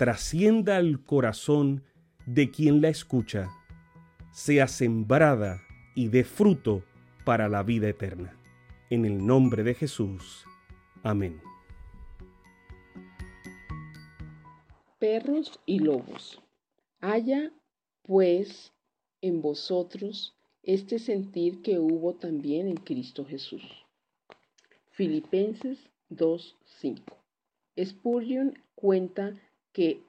trascienda al corazón de quien la escucha, sea sembrada y dé fruto para la vida eterna. En el nombre de Jesús. Amén. Perros y lobos. Haya, pues, en vosotros este sentir que hubo también en Cristo Jesús. Filipenses 2.5. Spurgeon cuenta que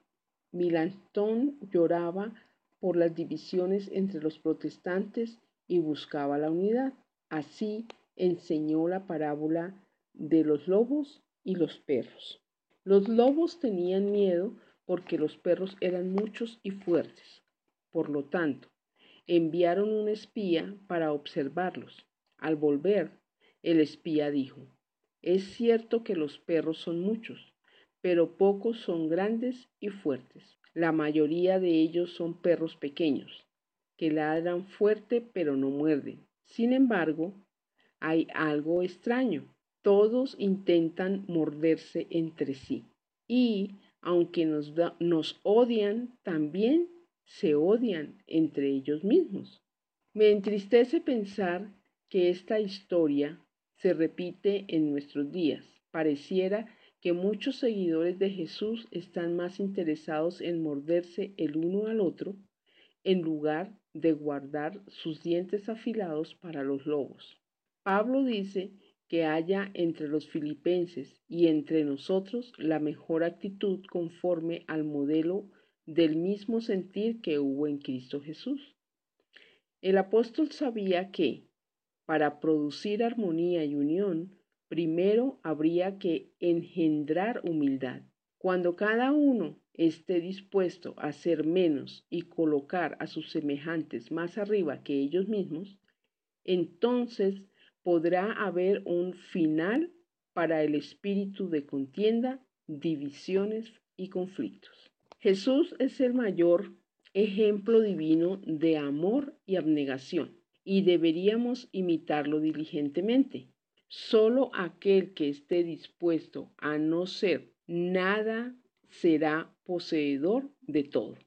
Milantón lloraba por las divisiones entre los protestantes y buscaba la unidad. Así enseñó la parábola de los lobos y los perros. Los lobos tenían miedo porque los perros eran muchos y fuertes. Por lo tanto, enviaron un espía para observarlos. Al volver, el espía dijo, es cierto que los perros son muchos, pero pocos son grandes y fuertes. La mayoría de ellos son perros pequeños, que ladran fuerte pero no muerden. Sin embargo, hay algo extraño. Todos intentan morderse entre sí. Y, aunque nos, nos odian, también se odian entre ellos mismos. Me entristece pensar que esta historia se repite en nuestros días. Pareciera que muchos seguidores de Jesús están más interesados en morderse el uno al otro en lugar de guardar sus dientes afilados para los lobos. Pablo dice que haya entre los filipenses y entre nosotros la mejor actitud conforme al modelo del mismo sentir que hubo en Cristo Jesús. El apóstol sabía que, para producir armonía y unión, primero habría que engendrar humildad. Cuando cada uno esté dispuesto a ser menos y colocar a sus semejantes más arriba que ellos mismos, entonces podrá haber un final para el espíritu de contienda, divisiones y conflictos. Jesús es el mayor ejemplo divino de amor y abnegación y deberíamos imitarlo diligentemente. Solo aquel que esté dispuesto a no ser nada será poseedor de todo.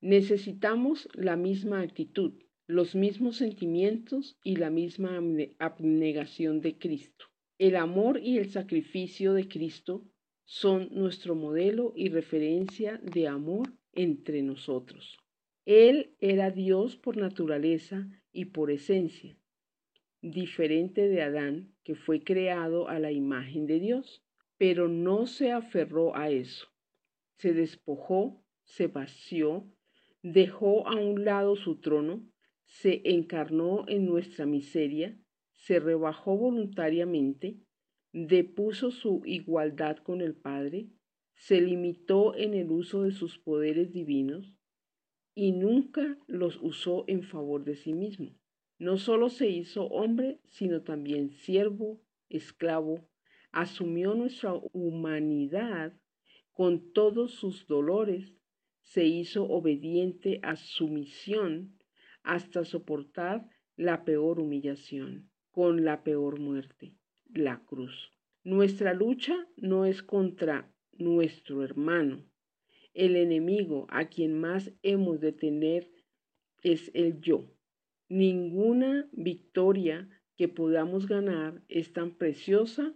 Necesitamos la misma actitud, los mismos sentimientos y la misma abnegación de Cristo. El amor y el sacrificio de Cristo son nuestro modelo y referencia de amor entre nosotros. Él era Dios por naturaleza y por esencia, diferente de Adán, que fue creado a la imagen de Dios, pero no se aferró a eso. Se despojó, se vació, dejó a un lado su trono, se encarnó en nuestra miseria, se rebajó voluntariamente, depuso su igualdad con el Padre, se limitó en el uso de sus poderes divinos y nunca los usó en favor de sí mismo. No solo se hizo hombre, sino también siervo, esclavo, asumió nuestra humanidad con todos sus dolores, se hizo obediente a su misión hasta soportar la peor humillación, con la peor muerte la cruz. Nuestra lucha no es contra nuestro hermano. El enemigo a quien más hemos de tener es el yo. Ninguna victoria que podamos ganar es tan preciosa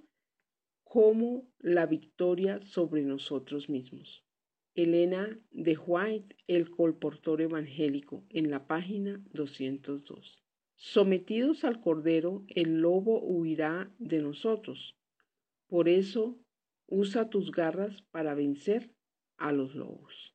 como la victoria sobre nosotros mismos. Elena de White, El colportor evangélico, en la página 202. Sometidos al Cordero, el lobo huirá de nosotros. Por eso, usa tus garras para vencer a los lobos.